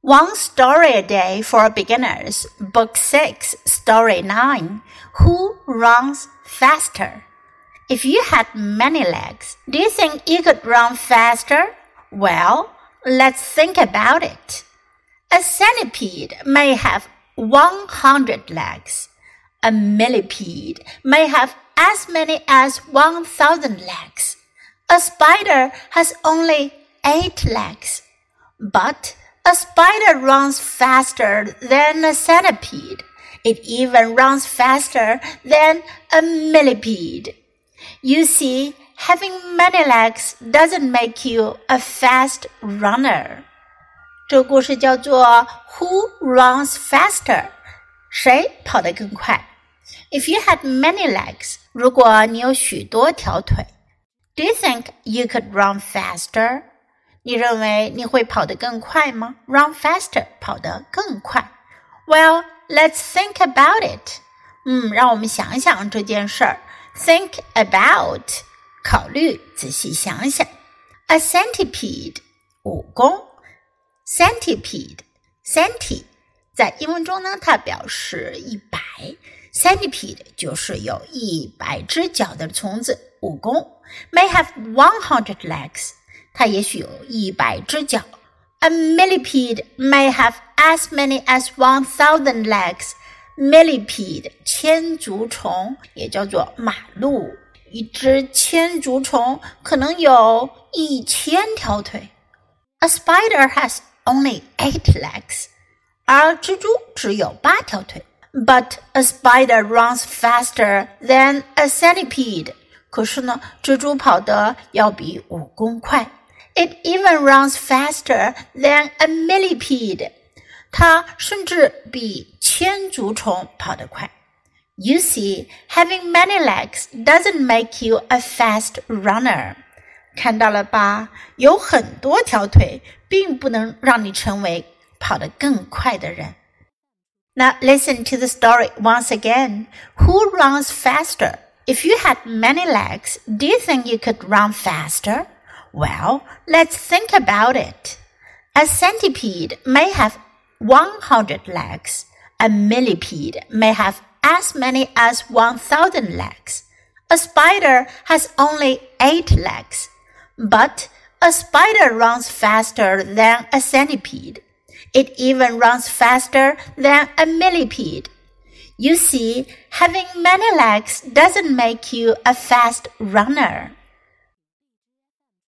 One Story a Day for Beginners, Book 6, Story 9 Who Runs Faster? If you had many legs, do you think you could run faster? Well, let's think about it. A centipede may have 100 legs. A millipede may have as many as 1,000 legs. A spider has only 8 legs. But a spider runs faster than a centipede. It even runs faster than a millipede. You see, having many legs doesn't make you a fast runner. 这个故事叫做 Who runs faster？谁跑得更快？If you had many legs，如果你有许多条腿，Do you think you could run faster？ 你认为你会跑得更快吗？Run faster，跑得更快。Well, let's think about it。嗯，让我们想想这件事儿。Think about，考虑，仔细想想。A centipede，蜈蚣。Centipede，centi，在英文中呢，它表示一百。Centipede 就是有一百只脚的虫子，蜈蚣。May have one hundred legs。它也许有一百只脚。A millipede may have as many as one thousand legs. Millipede，千足虫，也叫做马陆。一只千足虫可能有一千条腿。A spider has only eight legs，而蜘蛛只有八条腿。But a spider runs faster than a centipede。可是呢，蜘蛛跑得要比蜈蚣快。It even runs faster than a millipede. 它甚至比千足虫跑得快。You see, having many legs doesn't make you a fast runner. 看到了吧？有很多条腿，并不能让你成为跑得更快的人。Now listen to the story once again. Who runs faster? If you had many legs, do you think you could run faster? Well, let's think about it. A centipede may have 100 legs. A millipede may have as many as 1,000 legs. A spider has only 8 legs. But a spider runs faster than a centipede. It even runs faster than a millipede. You see, having many legs doesn't make you a fast runner.